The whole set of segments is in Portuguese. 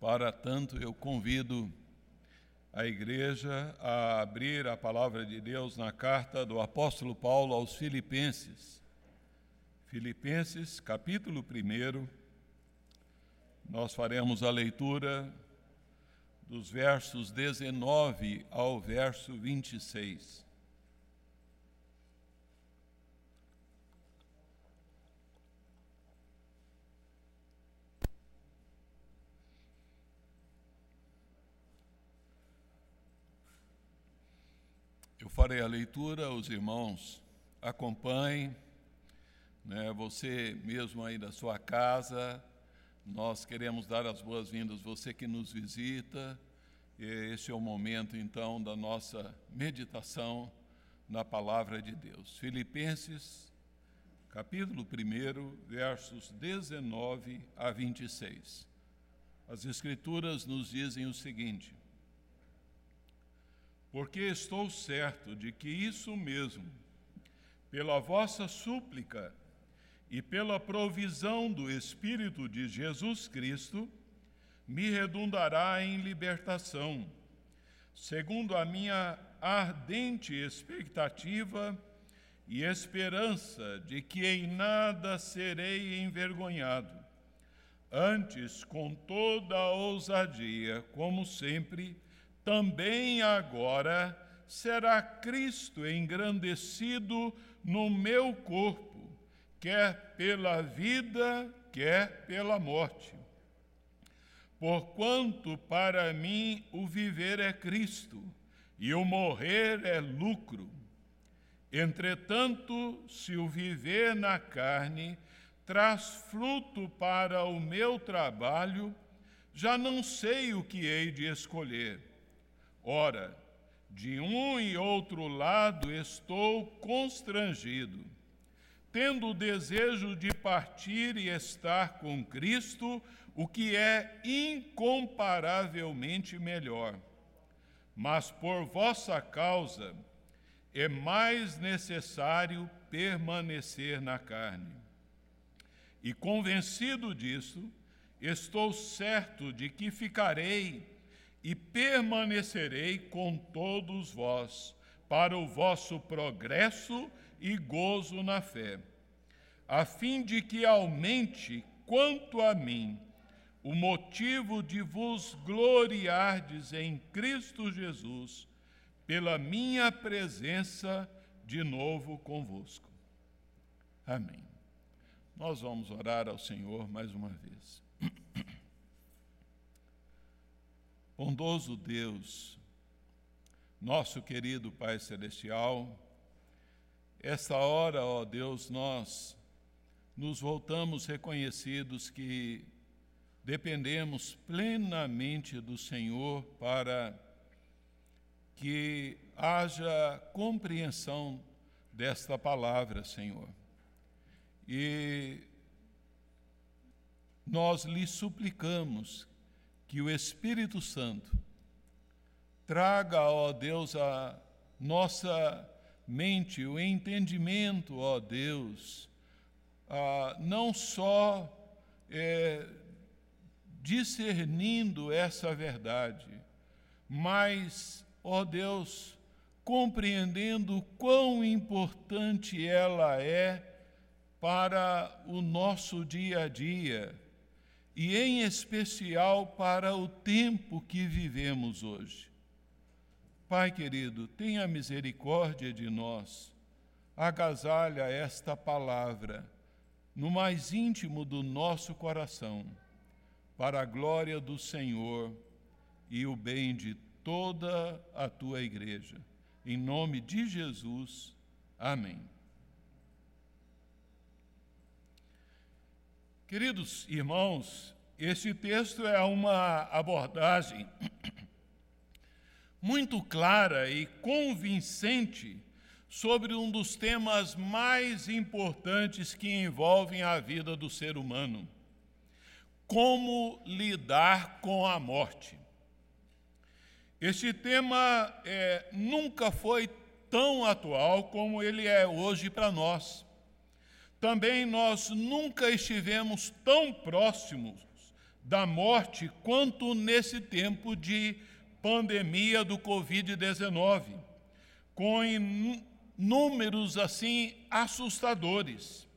Para tanto, eu convido a igreja a abrir a palavra de Deus na carta do apóstolo Paulo aos Filipenses. Filipenses, capítulo 1. Nós faremos a leitura dos versos 19 ao verso 26. Farei a leitura, os irmãos acompanhem, né, você mesmo aí da sua casa, nós queremos dar as boas-vindas, você que nos visita, este é o momento então da nossa meditação na palavra de Deus. Filipenses, capítulo 1, versos 19 a 26. As Escrituras nos dizem o seguinte: porque estou certo de que isso mesmo, pela vossa súplica e pela provisão do Espírito de Jesus Cristo, me redundará em libertação, segundo a minha ardente expectativa e esperança de que em nada serei envergonhado. Antes, com toda a ousadia, como sempre, também agora será Cristo engrandecido no meu corpo, quer pela vida, quer pela morte. Porquanto para mim o viver é Cristo e o morrer é lucro. Entretanto, se o viver na carne traz fruto para o meu trabalho, já não sei o que hei de escolher Ora, de um e outro lado estou constrangido, tendo o desejo de partir e estar com Cristo, o que é incomparavelmente melhor. Mas por vossa causa é mais necessário permanecer na carne. E convencido disso, estou certo de que ficarei e permanecerei com todos vós, para o vosso progresso e gozo na fé, a fim de que aumente quanto a mim o motivo de vos gloriardes em Cristo Jesus, pela minha presença de novo convosco. Amém. Nós vamos orar ao Senhor mais uma vez. Bondoso Deus, nosso querido Pai Celestial, esta hora, ó Deus, nós nos voltamos reconhecidos que dependemos plenamente do Senhor para que haja compreensão desta palavra, Senhor. E nós lhe suplicamos que o Espírito Santo traga, ó Deus, a nossa mente, o entendimento, ó Deus, a, não só é, discernindo essa verdade, mas, ó Deus, compreendendo quão importante ela é para o nosso dia a dia e, em especial, para o tempo que vivemos hoje. Pai querido, tenha misericórdia de nós, agasalha esta palavra no mais íntimo do nosso coração, para a glória do Senhor e o bem de toda a tua igreja. Em nome de Jesus, amém. Queridos irmãos, este texto é uma abordagem muito clara e convincente sobre um dos temas mais importantes que envolvem a vida do ser humano: como lidar com a morte. Este tema é, nunca foi tão atual como ele é hoje para nós. Também nós nunca estivemos tão próximos da morte quanto nesse tempo de pandemia do Covid-19, com números assim assustadores.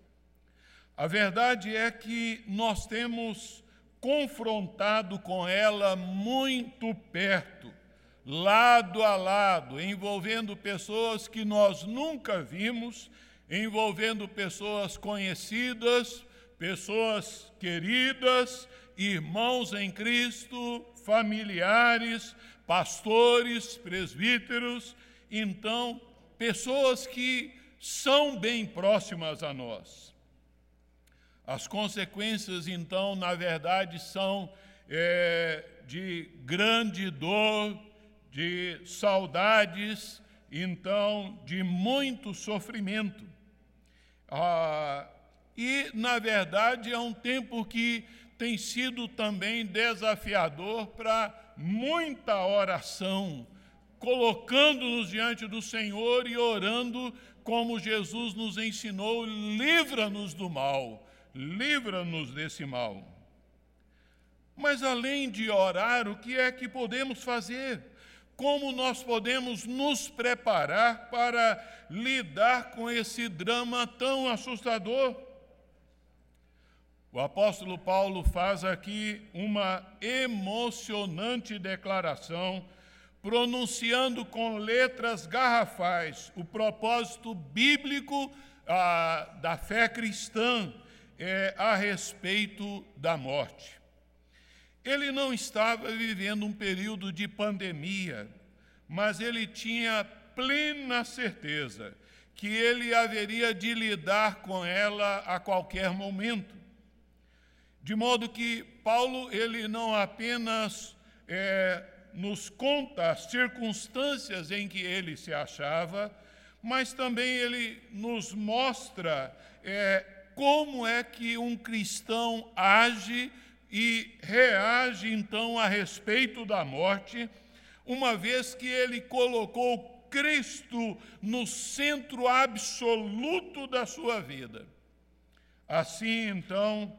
A verdade é que nós temos confrontado com ela muito perto, lado a lado, envolvendo pessoas que nós nunca vimos, envolvendo pessoas conhecidas, pessoas queridas, irmãos em Cristo, familiares, pastores, presbíteros, então, pessoas que são bem próximas a nós. As consequências, então, na verdade, são é, de grande dor, de saudades, então, de muito sofrimento. Ah, e, na verdade, é um tempo que tem sido também desafiador para muita oração, colocando-nos diante do Senhor e orando como Jesus nos ensinou: livra-nos do mal livra-nos desse mal. Mas além de orar, o que é que podemos fazer? Como nós podemos nos preparar para lidar com esse drama tão assustador? O apóstolo Paulo faz aqui uma emocionante declaração, pronunciando com letras garrafais o propósito bíblico ah, da fé cristã é, a respeito da morte. Ele não estava vivendo um período de pandemia, mas ele tinha plena certeza que ele haveria de lidar com ela a qualquer momento. De modo que Paulo ele não apenas é, nos conta as circunstâncias em que ele se achava, mas também ele nos mostra é, como é que um cristão age e reage então a respeito da morte, uma vez que ele colocou Cristo no centro absoluto da sua vida. Assim, então,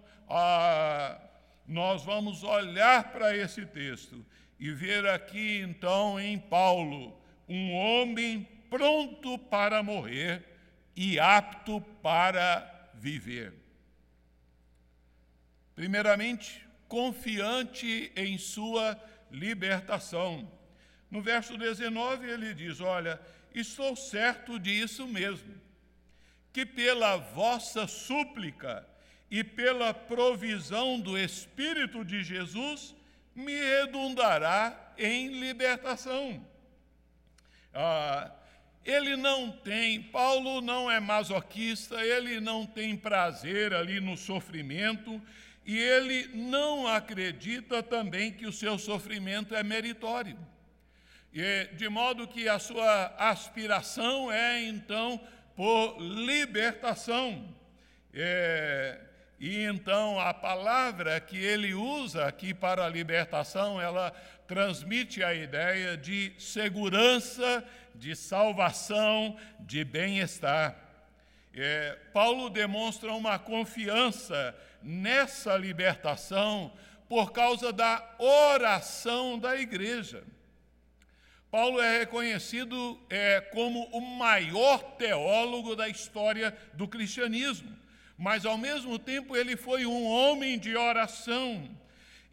nós vamos olhar para esse texto e ver aqui, então, em Paulo, um homem pronto para morrer e apto para viver. Primeiramente, confiante em sua libertação. No verso 19 ele diz: Olha, estou certo disso mesmo, que pela vossa súplica e pela provisão do Espírito de Jesus me redundará em libertação. Ah, ele não tem, Paulo não é masoquista, ele não tem prazer ali no sofrimento e ele não acredita também que o seu sofrimento é meritório. E, de modo que a sua aspiração é então por libertação. É, e então a palavra que ele usa aqui para libertação, ela transmite a ideia de segurança de salvação, de bem-estar. É, Paulo demonstra uma confiança nessa libertação por causa da oração da igreja. Paulo é reconhecido é, como o maior teólogo da história do cristianismo, mas ao mesmo tempo ele foi um homem de oração.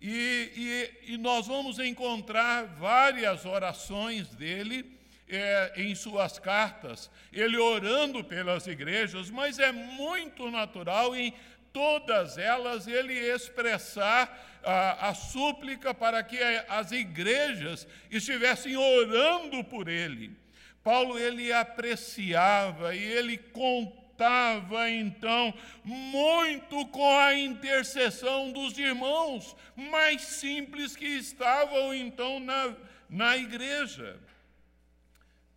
E, e, e nós vamos encontrar várias orações dele é, em suas cartas, ele orando pelas igrejas, mas é muito natural em todas elas ele expressar a, a súplica para que as igrejas estivessem orando por ele. Paulo ele apreciava e ele contava então muito com a intercessão dos irmãos mais simples que estavam então na, na igreja.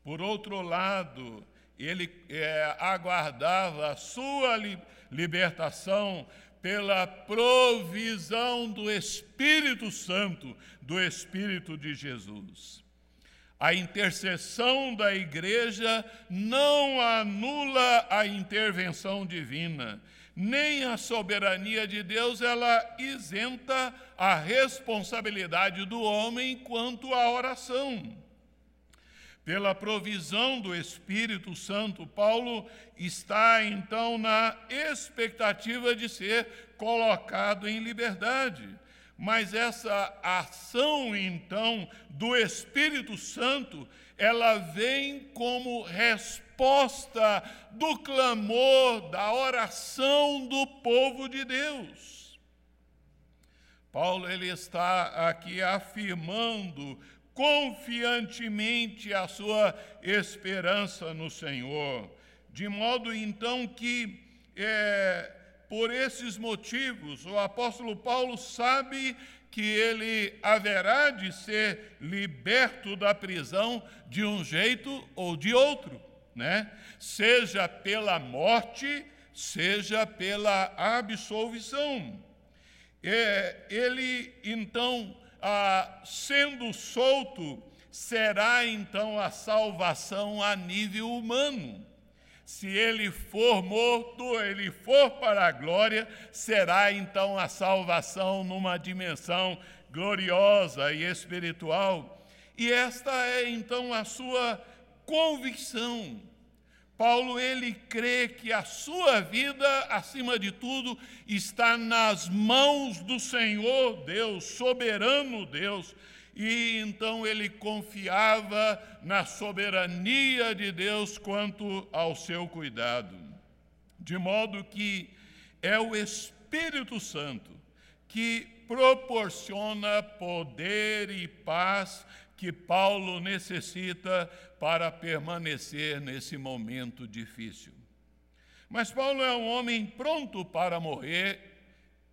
Por outro lado, ele é, aguardava a sua li libertação pela provisão do Espírito Santo, do Espírito de Jesus. A intercessão da igreja não anula a intervenção divina, nem a soberania de Deus ela isenta a responsabilidade do homem quanto à oração. Pela provisão do Espírito Santo, Paulo está então na expectativa de ser colocado em liberdade. Mas essa ação então do Espírito Santo, ela vem como resposta do clamor, da oração do povo de Deus. Paulo ele está aqui afirmando confiantemente a sua esperança no Senhor, de modo então que, é, por esses motivos, o apóstolo Paulo sabe que ele haverá de ser liberto da prisão de um jeito ou de outro, né? Seja pela morte, seja pela absolvição. É, ele então ah, sendo solto, será então a salvação a nível humano. Se ele for morto, ele for para a glória, será então a salvação numa dimensão gloriosa e espiritual. E esta é então a sua convicção Paulo ele crê que a sua vida, acima de tudo, está nas mãos do Senhor Deus, soberano Deus, e então ele confiava na soberania de Deus quanto ao seu cuidado. De modo que é o Espírito Santo que proporciona poder e paz que Paulo necessita para permanecer nesse momento difícil. Mas Paulo é um homem pronto para morrer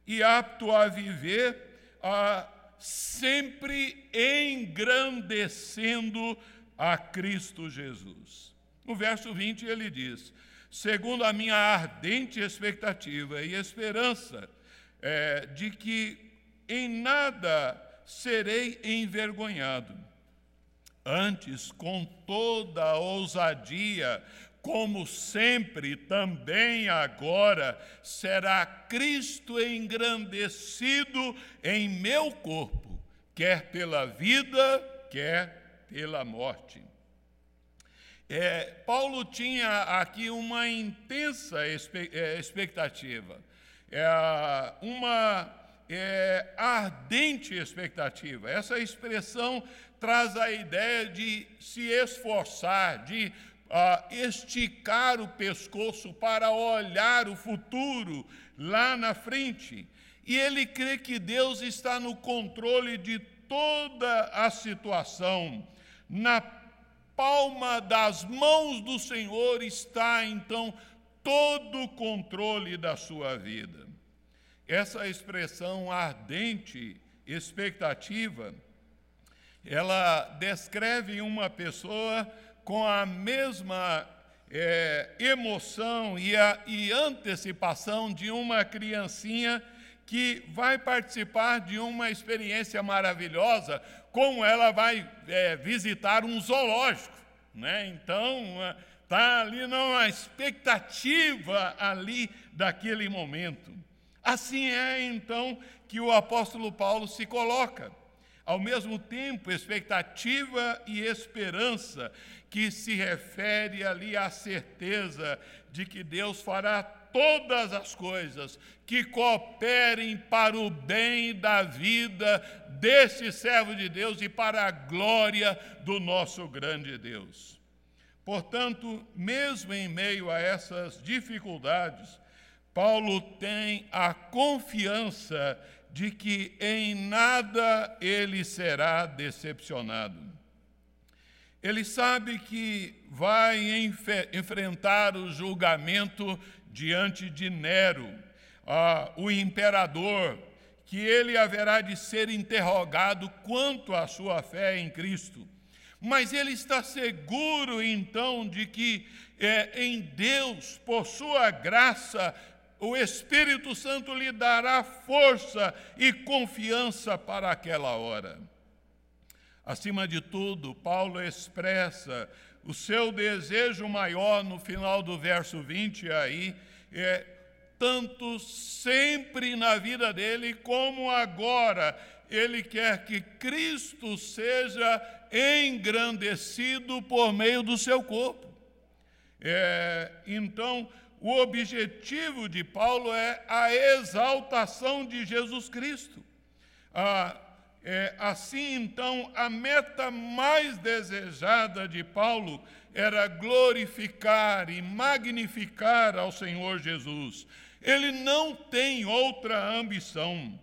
e apto a viver, a, sempre engrandecendo a Cristo Jesus. No verso 20 ele diz: segundo a minha ardente expectativa e esperança é, de que em nada serei envergonhado Antes, com toda a ousadia, como sempre, também agora, será Cristo engrandecido em meu corpo, quer pela vida, quer pela morte. É, Paulo tinha aqui uma intensa é, expectativa, é, uma é, ardente expectativa. Essa expressão traz a ideia de se esforçar, de uh, esticar o pescoço para olhar o futuro lá na frente. E ele crê que Deus está no controle de toda a situação. Na palma das mãos do Senhor está então todo o controle da sua vida. Essa expressão ardente, expectativa, ela descreve uma pessoa com a mesma é, emoção e, a, e antecipação de uma criancinha que vai participar de uma experiência maravilhosa, como ela vai é, visitar um zoológico. Né? Então, está ali numa expectativa ali daquele momento. Assim é então que o apóstolo Paulo se coloca ao mesmo tempo expectativa e esperança, que se refere ali à certeza de que Deus fará todas as coisas que cooperem para o bem da vida desse servo de Deus e para a glória do nosso grande Deus. Portanto, mesmo em meio a essas dificuldades, Paulo tem a confiança de que em nada ele será decepcionado. Ele sabe que vai enfrentar o julgamento diante de Nero, ah, o imperador, que ele haverá de ser interrogado quanto à sua fé em Cristo. Mas ele está seguro, então, de que é, em Deus, por sua graça, o Espírito Santo lhe dará força e confiança para aquela hora. Acima de tudo, Paulo expressa o seu desejo maior no final do verso 20 aí, é tanto sempre na vida dele como agora. Ele quer que Cristo seja engrandecido por meio do seu corpo. É, então, o objetivo de Paulo é a exaltação de Jesus Cristo. Ah, é, assim, então, a meta mais desejada de Paulo era glorificar e magnificar ao Senhor Jesus. Ele não tem outra ambição.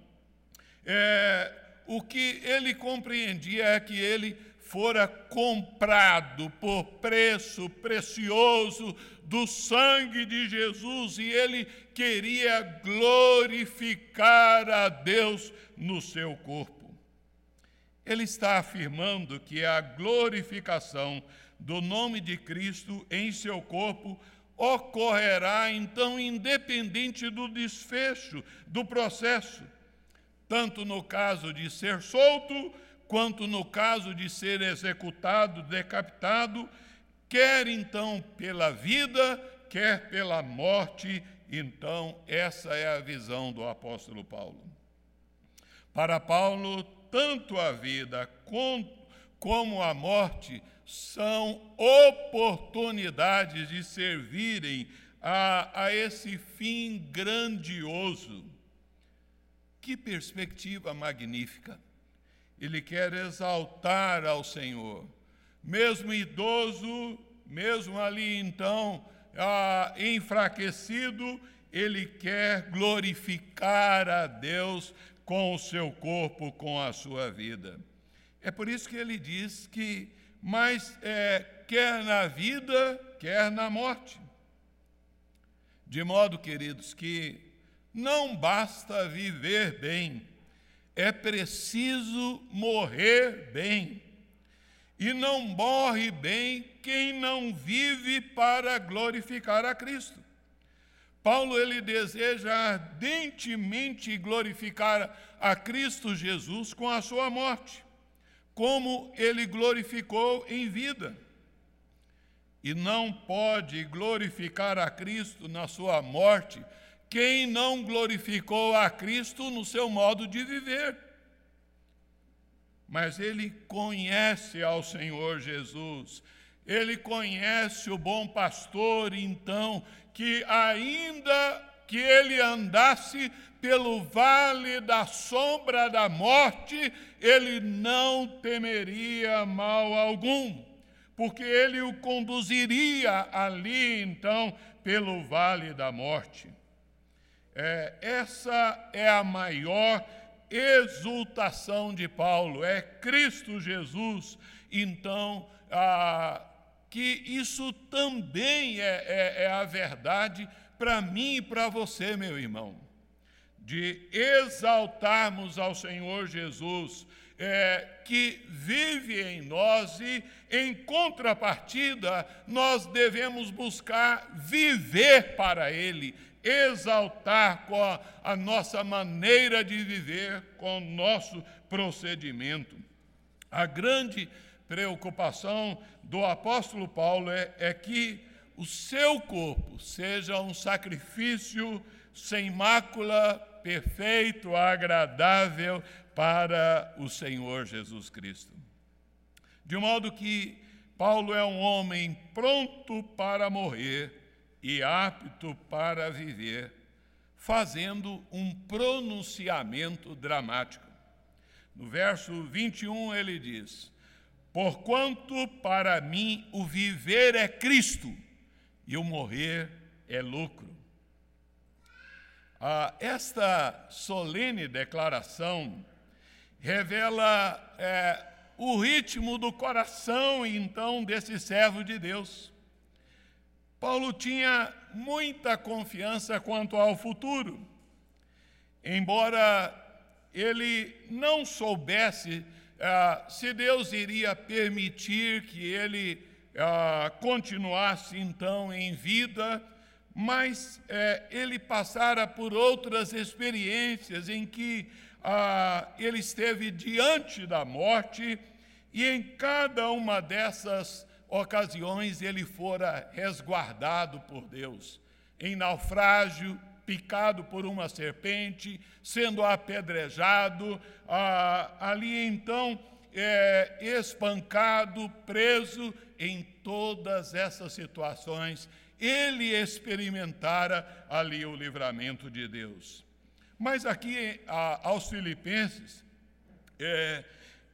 É, o que ele compreendia é que ele fora comprado por preço precioso do sangue de Jesus e ele queria glorificar a Deus no seu corpo. Ele está afirmando que a glorificação do nome de Cristo em seu corpo ocorrerá então independente do desfecho do processo, tanto no caso de ser solto, quanto no caso de ser executado, decapitado, quer então pela vida, quer pela morte. Então, essa é a visão do apóstolo Paulo. Para Paulo, tanto a vida como a morte são oportunidades de servirem a, a esse fim grandioso. Que perspectiva magnífica! Ele quer exaltar ao Senhor, mesmo idoso, mesmo ali então ah, enfraquecido, ele quer glorificar a Deus com o seu corpo, com a sua vida. É por isso que ele diz que mas é, quer na vida, quer na morte. De modo, queridos, que não basta viver bem, é preciso morrer bem. E não morre bem quem não vive para glorificar a Cristo. Paulo ele deseja ardentemente glorificar a Cristo Jesus com a sua morte como ele glorificou em vida. E não pode glorificar a Cristo na sua morte quem não glorificou a Cristo no seu modo de viver. Mas ele conhece ao Senhor Jesus, ele conhece o bom pastor, então, que ainda que ele andasse pelo vale da sombra da morte, ele não temeria mal algum, porque ele o conduziria ali, então, pelo vale da morte. É, essa é a maior exultação de Paulo, é Cristo Jesus. Então, ah, que isso também é, é, é a verdade para mim e para você, meu irmão de exaltarmos ao Senhor Jesus, é, que vive em nós e, em contrapartida, nós devemos buscar viver para Ele, exaltar com a, a nossa maneira de viver, com o nosso procedimento. A grande preocupação do apóstolo Paulo é, é que o seu corpo seja um sacrifício sem mácula, perfeito, agradável para o Senhor Jesus Cristo. De modo que Paulo é um homem pronto para morrer e apto para viver, fazendo um pronunciamento dramático. No verso 21 ele diz: Porquanto para mim o viver é Cristo e o morrer é lucro. Ah, esta solene declaração revela é, o ritmo do coração, então, desse servo de Deus. Paulo tinha muita confiança quanto ao futuro, embora ele não soubesse ah, se Deus iria permitir que ele ah, continuasse então em vida mas é, ele passara por outras experiências em que ah, ele esteve diante da morte, e em cada uma dessas ocasiões ele fora resguardado por Deus. Em naufrágio, picado por uma serpente, sendo apedrejado, ah, ali então é, espancado, preso, em todas essas situações, ele experimentara ali o livramento de Deus. Mas aqui a, aos Filipenses, é,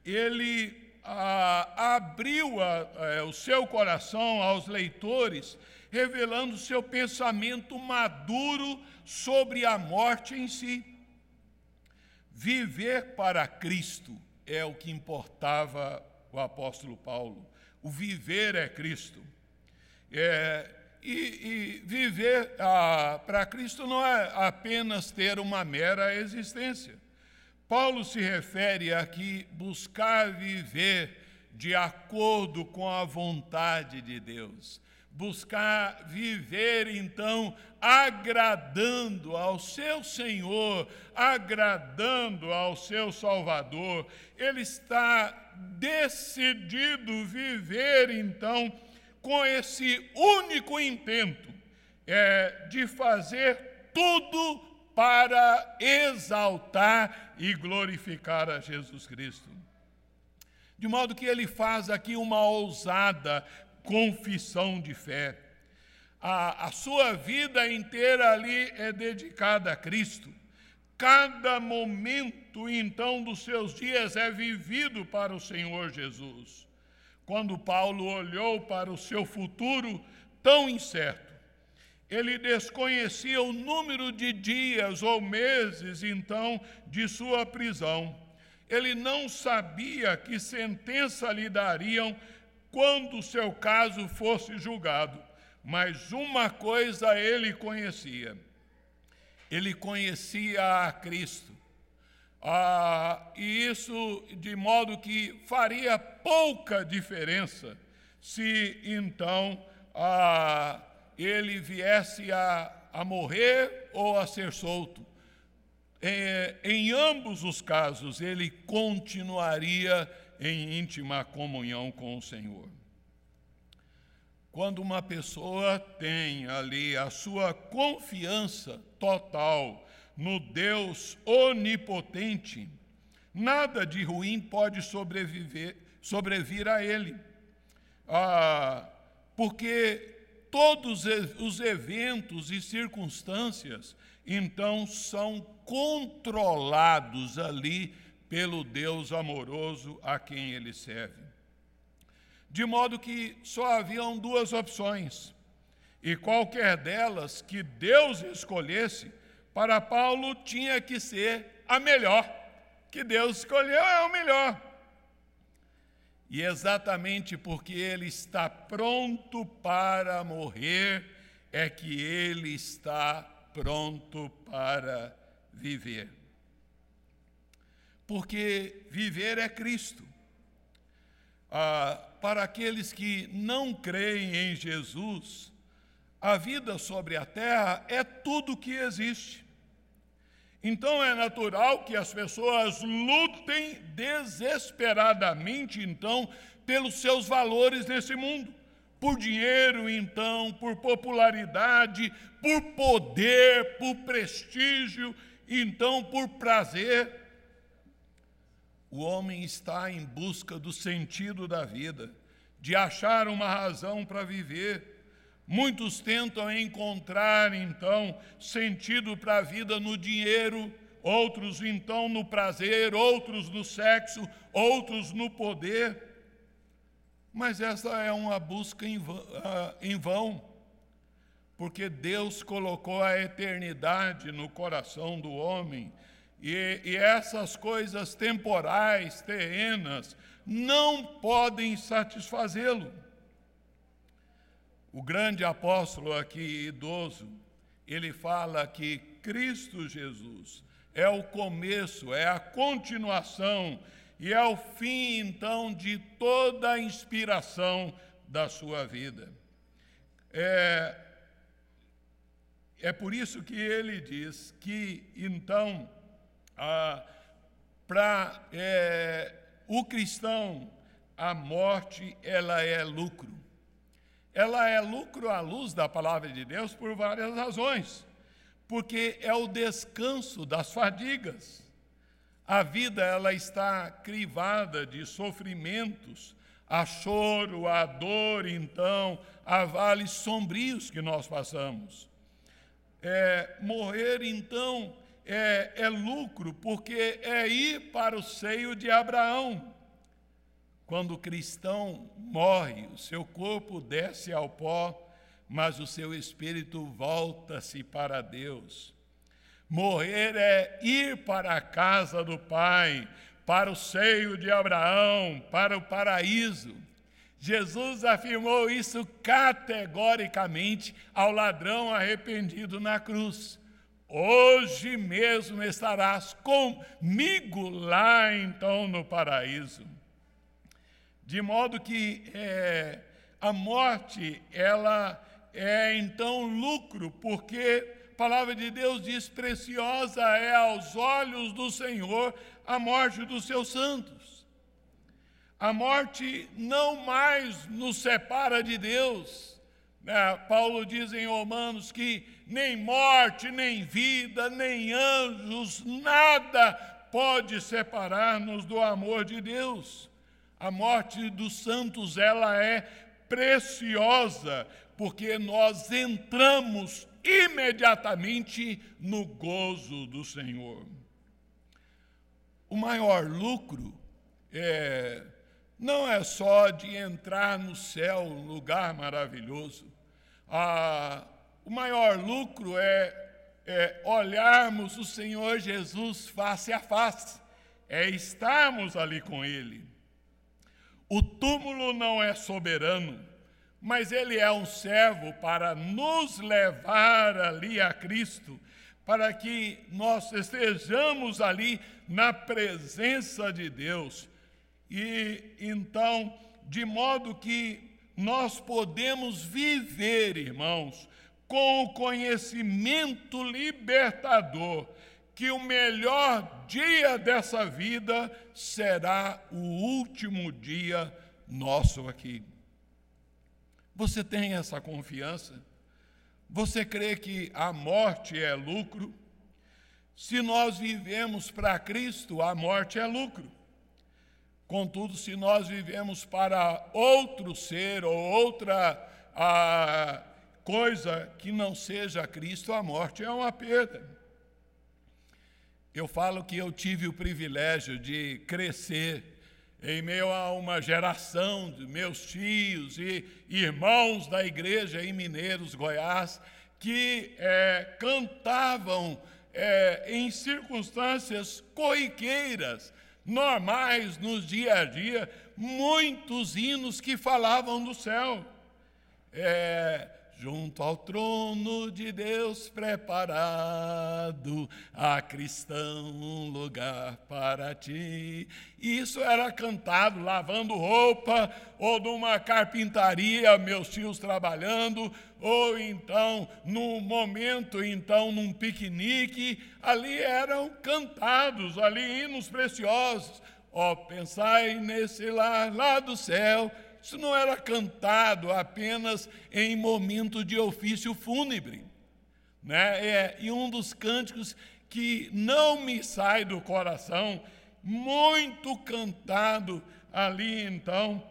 ele a, abriu a, é, o seu coração aos leitores, revelando seu pensamento maduro sobre a morte em si. Viver para Cristo é o que importava o apóstolo Paulo. O viver é Cristo. É, e, e, viver ah, para Cristo não é apenas ter uma mera existência. Paulo se refere aqui buscar viver de acordo com a vontade de Deus. Buscar viver, então, agradando ao seu Senhor, agradando ao seu Salvador. Ele está decidido viver, então, com esse único intento é, de fazer tudo para exaltar e glorificar a Jesus Cristo. De modo que ele faz aqui uma ousada confissão de fé. A, a sua vida inteira ali é dedicada a Cristo. Cada momento, então, dos seus dias é vivido para o Senhor Jesus. Quando Paulo olhou para o seu futuro tão incerto, ele desconhecia o número de dias ou meses, então, de sua prisão. Ele não sabia que sentença lhe dariam quando seu caso fosse julgado. Mas uma coisa ele conhecia: ele conhecia a Cristo. Ah, e isso de modo que faria pouca diferença se então ah, ele viesse a, a morrer ou a ser solto. É, em ambos os casos, ele continuaria em íntima comunhão com o Senhor. Quando uma pessoa tem ali a sua confiança total no Deus onipotente, nada de ruim pode sobreviver, sobrevir a ele. Ah, porque todos os eventos e circunstâncias, então, são controlados ali pelo Deus amoroso a quem ele serve de modo que só haviam duas opções, e qualquer delas que Deus escolhesse, para Paulo tinha que ser a melhor, que Deus escolheu é o melhor. E exatamente porque ele está pronto para morrer, é que ele está pronto para viver. Porque viver é Cristo. Ah, para aqueles que não creem em Jesus, a vida sobre a terra é tudo que existe. Então é natural que as pessoas lutem desesperadamente, então, pelos seus valores nesse mundo. Por dinheiro, então, por popularidade, por poder, por prestígio, então por prazer o homem está em busca do sentido da vida, de achar uma razão para viver. Muitos tentam encontrar, então, sentido para a vida no dinheiro, outros, então, no prazer, outros no sexo, outros no poder. Mas essa é uma busca em vão, ah, em vão, porque Deus colocou a eternidade no coração do homem e, e essas coisas temporais, terrenas, não podem satisfazê-lo. O grande apóstolo aqui, idoso, ele fala que Cristo Jesus é o começo, é a continuação e é o fim, então, de toda a inspiração da sua vida. É, é por isso que ele diz que, então, Para é, o cristão, a morte ela é lucro. Ela é lucro à luz da palavra de Deus por várias razões. porque é o descanso das fadigas. A vida ela está crivada de sofrimentos, há choro, há dor, então, há vales sombrios que nós passamos. É, morrer, então, é, é lucro, porque é ir para o seio de Abraão. Quando o cristão morre, o seu corpo desce ao pó, mas o seu espírito volta-se para Deus. Morrer é ir para a casa do Pai, para o seio de Abraão, para o paraíso. Jesus afirmou isso categoricamente ao ladrão arrependido na cruz. Hoje mesmo estarás comigo lá então no paraíso. De modo que é, a morte, ela é então lucro, porque a palavra de Deus diz: preciosa é aos olhos do Senhor a morte dos seus santos. A morte não mais nos separa de Deus. É, Paulo diz em Romanos que nem morte, nem vida, nem anjos, nada pode separar-nos do amor de Deus. A morte dos santos, ela é preciosa, porque nós entramos imediatamente no gozo do Senhor. O maior lucro é, não é só de entrar no céu, um lugar maravilhoso. O maior lucro é, é olharmos o Senhor Jesus face a face, é estarmos ali com Ele. O túmulo não é soberano, mas ele é um servo para nos levar ali a Cristo, para que nós estejamos ali na presença de Deus. E então, de modo que nós podemos viver, irmãos, com o conhecimento libertador que o melhor dia dessa vida será o último dia nosso aqui. Você tem essa confiança? Você crê que a morte é lucro? Se nós vivemos para Cristo, a morte é lucro. Contudo, se nós vivemos para outro ser ou outra a, coisa que não seja Cristo, a morte é uma perda. Eu falo que eu tive o privilégio de crescer em meio a uma geração de meus tios e irmãos da igreja em Mineiros, Goiás, que é, cantavam é, em circunstâncias corriqueiras, normais nos dia a dia, muitos hinos que falavam do céu. É, junto ao trono de Deus preparado, a cristão um lugar para ti. Isso era cantado lavando roupa, ou numa carpintaria, meus tios trabalhando, ou então num momento, então num piquenique, ali eram cantados, ali hinos preciosos. Ó, oh, pensai nesse lar lá do céu, isso não era cantado apenas em momento de ofício fúnebre. Né? É, e um dos cânticos que não me sai do coração, muito cantado ali então,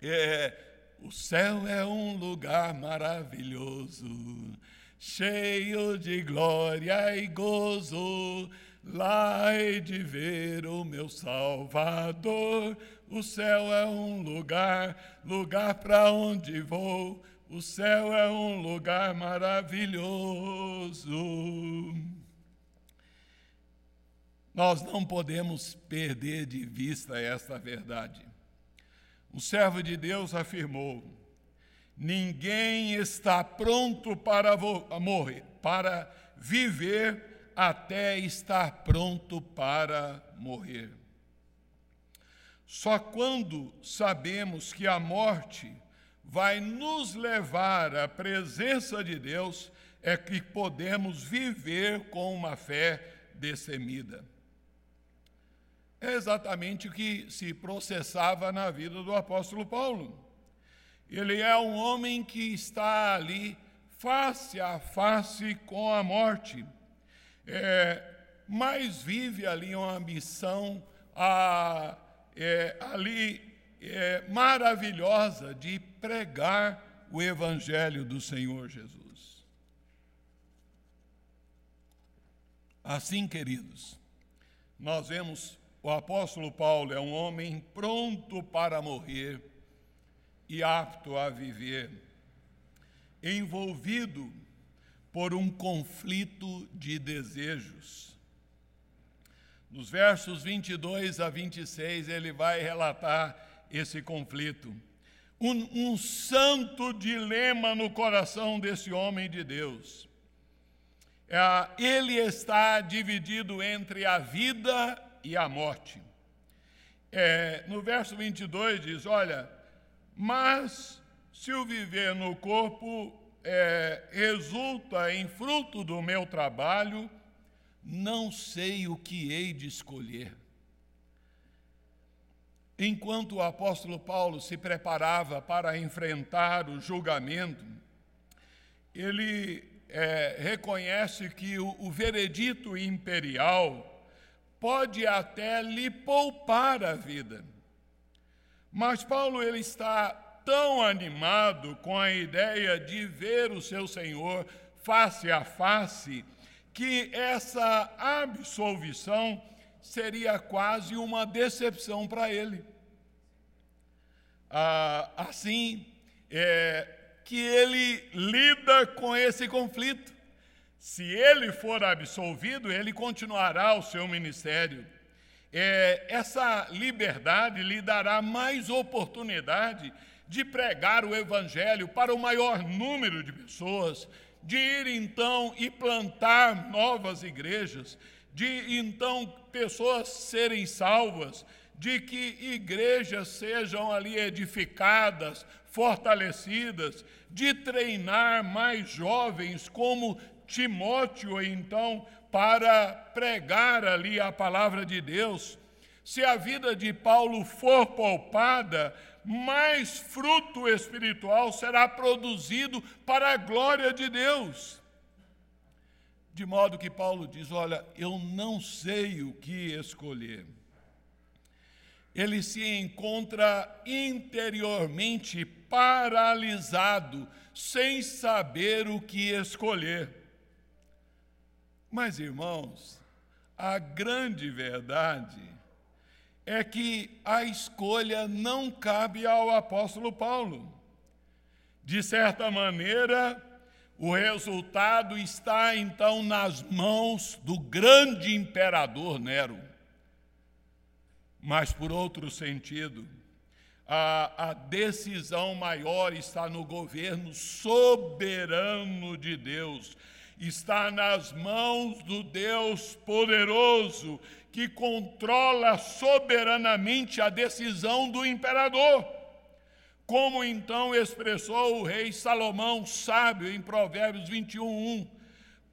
é, o céu é um lugar maravilhoso, cheio de glória e gozo, lá hei de ver o meu Salvador, o céu é um lugar, lugar para onde vou. O céu é um lugar maravilhoso. Nós não podemos perder de vista esta verdade. O servo de Deus afirmou: ninguém está pronto para morrer, para viver até estar pronto para morrer. Só quando sabemos que a morte vai nos levar à presença de Deus é que podemos viver com uma fé destemida. É exatamente o que se processava na vida do apóstolo Paulo. Ele é um homem que está ali face a face com a morte. É, mas vive ali uma missão a, é, ali é, maravilhosa de pregar o Evangelho do Senhor Jesus. Assim, queridos, nós vemos o apóstolo Paulo é um homem pronto para morrer e apto a viver, envolvido por um conflito de desejos. Nos versos 22 a 26, ele vai relatar esse conflito. Um, um, santo dilema no coração desse homem de Deus. É, ele está dividido entre a vida e a morte. É, no verso 22 diz: Olha, mas se o viver no corpo é, resulta em fruto do meu trabalho, não sei o que hei de escolher. Enquanto o apóstolo Paulo se preparava para enfrentar o julgamento, ele é, reconhece que o, o veredito imperial pode até lhe poupar a vida. Mas Paulo ele está tão animado com a ideia de ver o seu Senhor face a face que essa absolvição seria quase uma decepção para ele. Ah, assim, é, que ele lida com esse conflito. Se ele for absolvido, ele continuará o seu ministério. É, essa liberdade lhe dará mais oportunidade de pregar o Evangelho para o maior número de pessoas, de ir então e plantar novas igrejas, de então pessoas serem salvas, de que igrejas sejam ali edificadas, fortalecidas, de treinar mais jovens como Timóteo, então, para pregar ali a palavra de Deus. Se a vida de Paulo for poupada, mais fruto espiritual será produzido para a glória de Deus. De modo que Paulo diz: Olha, eu não sei o que escolher. Ele se encontra interiormente paralisado, sem saber o que escolher. Mas, irmãos, a grande verdade é que a escolha não cabe ao apóstolo Paulo. De certa maneira, o resultado está então nas mãos do grande imperador Nero. Mas, por outro sentido, a, a, decisão maior está no governo soberano de Deus, está nas mãos do Deus poderoso que controla soberanamente a decisão do imperador. Como então expressou o rei Salomão, sábio, em Provérbios 21, 1.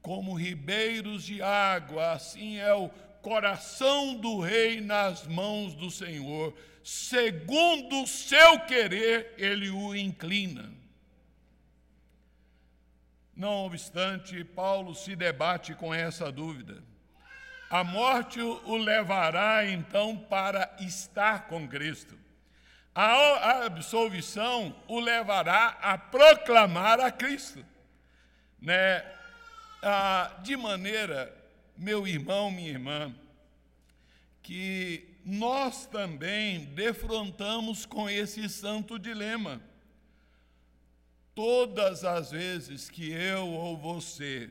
Como ribeiros de água, assim é o coração do rei nas mãos do Senhor, segundo o seu querer, ele o inclina. Não obstante, Paulo se debate com essa dúvida. A morte o levará então para estar com Cristo. A absolvição o levará a proclamar a Cristo. Né? Ah, de maneira, meu irmão, minha irmã, que nós também defrontamos com esse santo dilema. Todas as vezes que eu ou você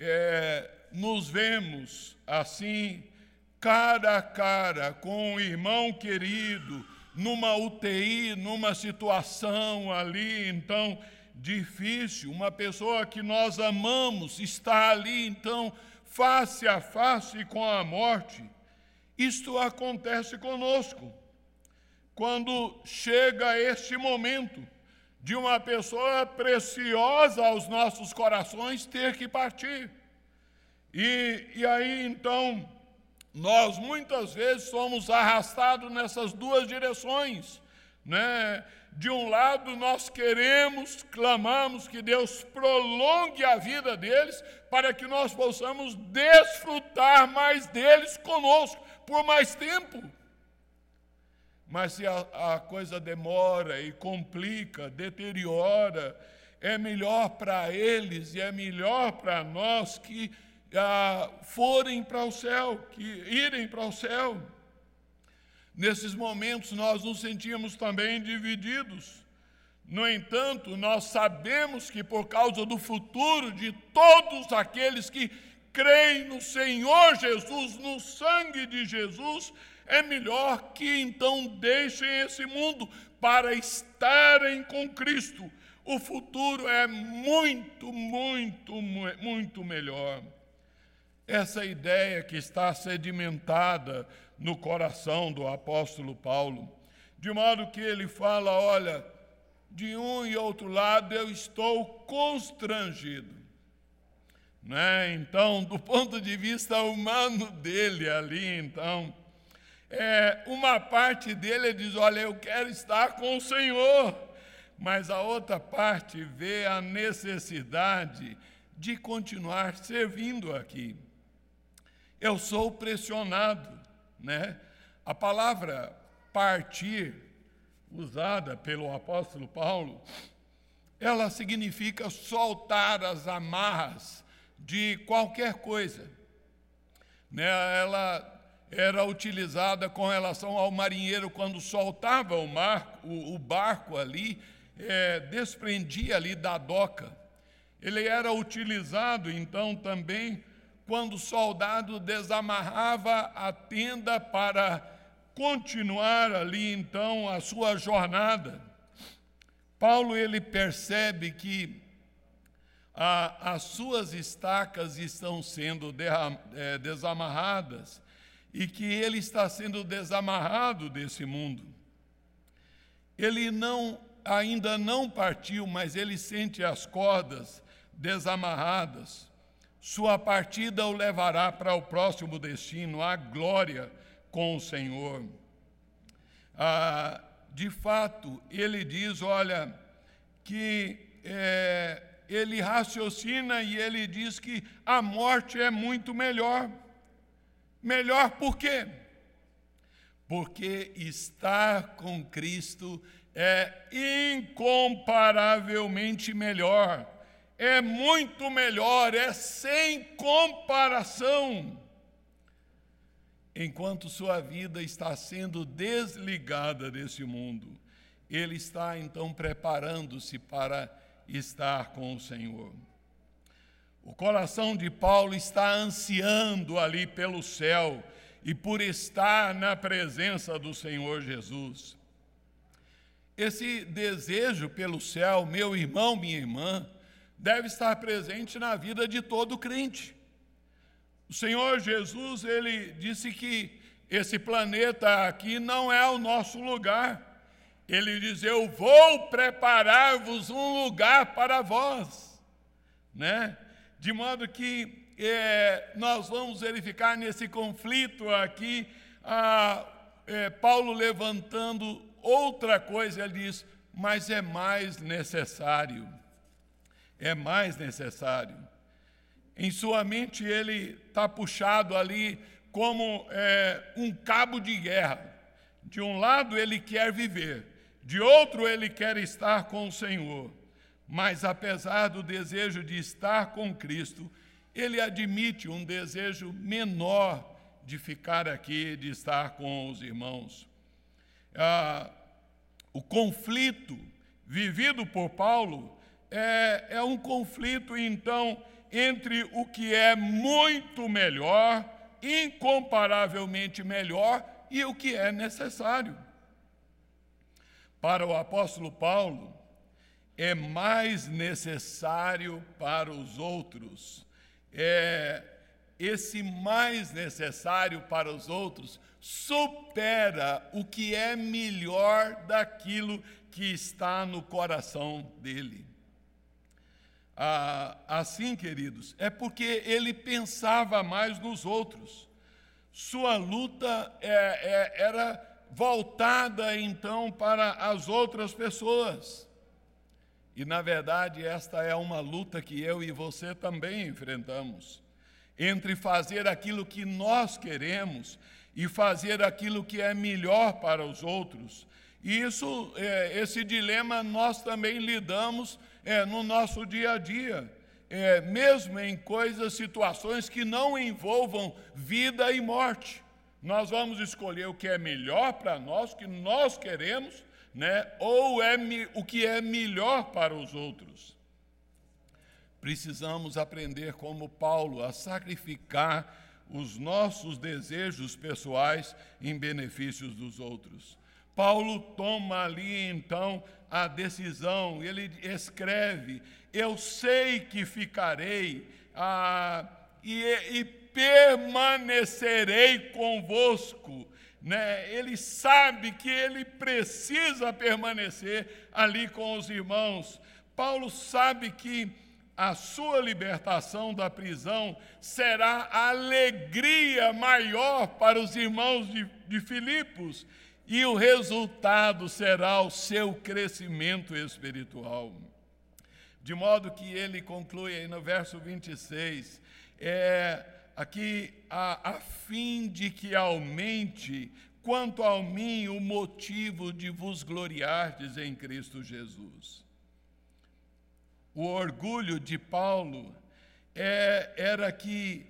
é, nos vemos assim, cara a cara, com um irmão querido, numa UTI, numa situação ali, então, difícil, uma pessoa que nós amamos está ali, então, face a face com a morte. Isto acontece conosco. Quando chega este momento, de uma pessoa preciosa aos nossos corações ter que partir. E, e aí então, nós muitas vezes somos arrastados nessas duas direções. Né? De um lado, nós queremos, clamamos que Deus prolongue a vida deles para que nós possamos desfrutar mais deles conosco por mais tempo. Mas se a, a coisa demora e complica, deteriora, é melhor para eles e é melhor para nós que ah, forem para o céu, que irem para o céu. Nesses momentos nós nos sentimos também divididos. No entanto, nós sabemos que por causa do futuro de todos aqueles que creem no Senhor Jesus, no sangue de Jesus, é melhor que então deixem esse mundo para estarem com Cristo. O futuro é muito, muito, muito melhor. Essa ideia que está sedimentada no coração do apóstolo Paulo, de modo que ele fala: olha, de um e outro lado eu estou constrangido. Né? Então, do ponto de vista humano dele ali, então, é, uma parte dele diz: olha, eu quero estar com o Senhor, mas a outra parte vê a necessidade de continuar servindo aqui. Eu sou pressionado né? A palavra partir, usada pelo apóstolo Paulo, ela significa soltar as amarras de qualquer coisa. Né? Ela era utilizada com relação ao marinheiro quando soltava o, mar, o, o barco ali, é, desprendia ali da doca. Ele era utilizado então também quando o soldado desamarrava a tenda para continuar ali então a sua jornada. Paulo ele percebe que a, as suas estacas estão sendo derram, é, desamarradas e que ele está sendo desamarrado desse mundo. Ele não ainda não partiu, mas ele sente as cordas desamarradas. Sua partida o levará para o próximo destino, a glória com o Senhor. Ah, de fato, ele diz: olha, que é, ele raciocina e ele diz que a morte é muito melhor. Melhor por quê? Porque estar com Cristo é incomparavelmente melhor é muito melhor, é sem comparação. Enquanto sua vida está sendo desligada desse mundo, ele está então preparando-se para estar com o Senhor. O coração de Paulo está ansiando ali pelo céu e por estar na presença do Senhor Jesus. Esse desejo pelo céu, meu irmão, minha irmã, deve estar presente na vida de todo crente. O Senhor Jesus, ele disse que esse planeta aqui não é o nosso lugar. Ele diz: Eu vou preparar-vos um lugar para vós. Né? De modo que é, nós vamos verificar nesse conflito aqui, a, é, Paulo levantando outra coisa, ele diz: Mas é mais necessário é mais necessário. Em sua mente, ele está puxado ali como é, um cabo de guerra. De um lado, ele quer viver, de outro, ele quer estar com o Senhor. Mas, apesar do desejo de estar com Cristo, ele admite um desejo menor de ficar aqui, de estar com os irmãos. Ah, o conflito vivido por Paulo é, é um conflito, então, entre o que é muito melhor, incomparavelmente melhor, e o que é necessário. Para o apóstolo Paulo, é mais necessário para os outros. É, esse mais necessário para os outros supera o que é melhor daquilo que está no coração dele ah, assim, queridos, é porque ele pensava mais nos outros. Sua luta é, é, era voltada então para as outras pessoas. E na verdade, esta é uma luta que eu e você também enfrentamos entre fazer aquilo que nós queremos e fazer aquilo que é melhor para os outros. E isso, é, esse dilema nós também lidamos é, no nosso dia a dia, é, mesmo em coisas, situações que não envolvam vida e morte. Nós vamos escolher o que é melhor para nós, o que nós queremos, né? ou é o que é melhor para os outros. Precisamos aprender, como Paulo, a sacrificar os nossos desejos pessoais em benefícios dos outros. Paulo toma ali então a decisão, ele escreve: Eu sei que ficarei ah, e, e permanecerei convosco né, ele sabe que ele precisa permanecer ali com os irmãos. Paulo sabe que a sua libertação da prisão será a alegria maior para os irmãos de, de Filipos, e o resultado será o seu crescimento espiritual. De modo que ele conclui aí no verso 26, é aqui a, a fim de que aumente quanto ao mim o motivo de vos gloriardes em Cristo Jesus. O orgulho de Paulo é, era que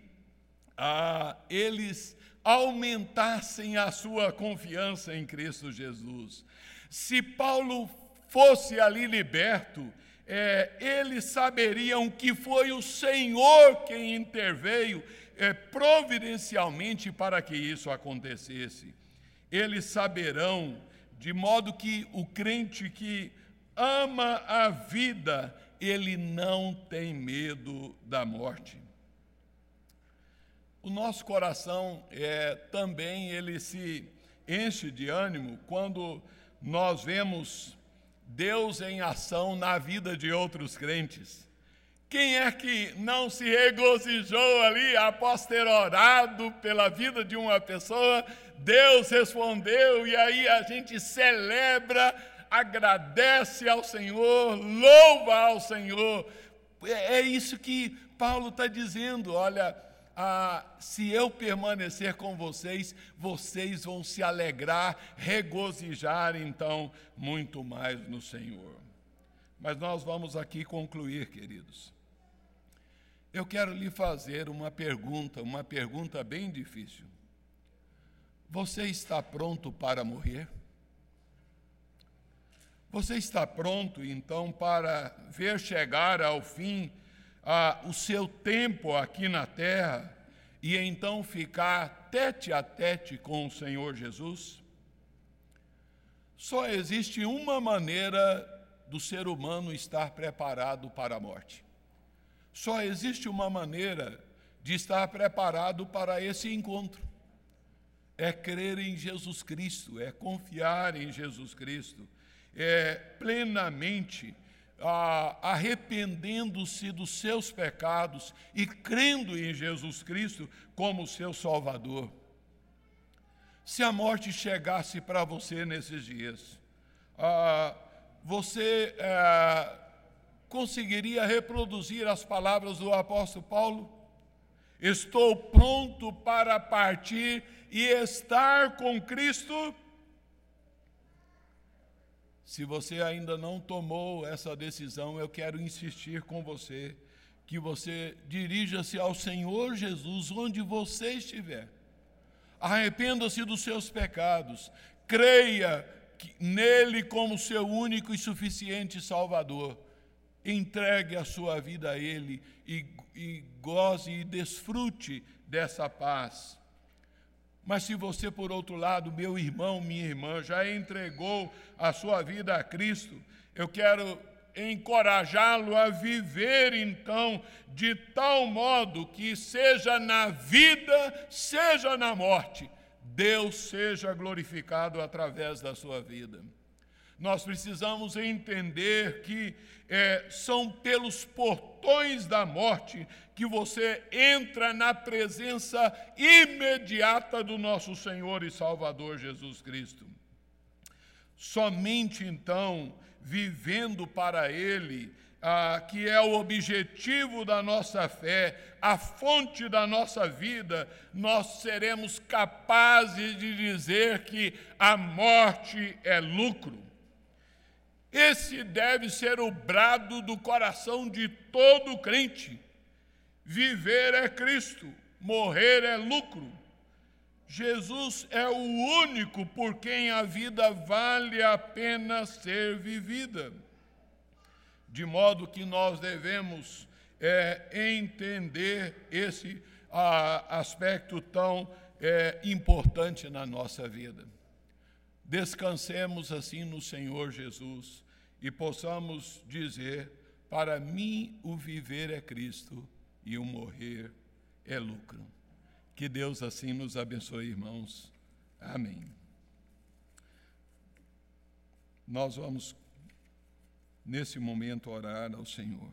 ah, eles aumentassem a sua confiança em Cristo Jesus. Se Paulo fosse ali liberto, é, eles saberiam que foi o Senhor quem interveio é, providencialmente para que isso acontecesse. Eles saberão, de modo que o crente que ama a vida, ele não tem medo da morte. O nosso coração é, também ele se enche de ânimo quando nós vemos Deus em ação na vida de outros crentes. Quem é que não se regozijou ali após ter orado pela vida de uma pessoa? Deus respondeu, e aí a gente celebra, agradece ao Senhor, louva ao Senhor. É, é isso que Paulo está dizendo: olha, ah, se eu permanecer com vocês, vocês vão se alegrar, regozijar então muito mais no Senhor. Mas nós vamos aqui concluir, queridos. Eu quero lhe fazer uma pergunta, uma pergunta bem difícil. Você está pronto para morrer? Você está pronto, então, para ver chegar ao fim ah, o seu tempo aqui na terra e então ficar tete a tete com o Senhor Jesus? Só existe uma maneira do ser humano estar preparado para a morte. Só existe uma maneira de estar preparado para esse encontro. É crer em Jesus Cristo, é confiar em Jesus Cristo, é plenamente ah, arrependendo-se dos seus pecados e crendo em Jesus Cristo como seu Salvador. Se a morte chegasse para você nesses dias, ah, você ah, conseguiria reproduzir as palavras do apóstolo Paulo? Estou pronto para partir e estar com Cristo? Se você ainda não tomou essa decisão, eu quero insistir com você que você dirija-se ao Senhor Jesus onde você estiver. Arrependa-se dos seus pecados, creia nele como seu único e suficiente Salvador entregue a sua vida a Ele e, e goze e desfrute dessa paz. Mas se você, por outro lado, meu irmão, minha irmã, já entregou a sua vida a Cristo, eu quero encorajá-lo a viver então de tal modo que, seja na vida, seja na morte, Deus seja glorificado através da sua vida. Nós precisamos entender que é, são pelos portões da morte que você entra na presença imediata do nosso Senhor e Salvador Jesus Cristo. Somente então, vivendo para Ele, ah, que é o objetivo da nossa fé, a fonte da nossa vida, nós seremos capazes de dizer que a morte é lucro. Esse deve ser o brado do coração de todo crente. Viver é Cristo, morrer é lucro. Jesus é o único por quem a vida vale a pena ser vivida. De modo que nós devemos é, entender esse a, aspecto tão é, importante na nossa vida. Descansemos assim no Senhor Jesus e possamos dizer: para mim o viver é Cristo e o morrer é lucro. Que Deus assim nos abençoe, irmãos. Amém. Nós vamos, nesse momento, orar ao Senhor.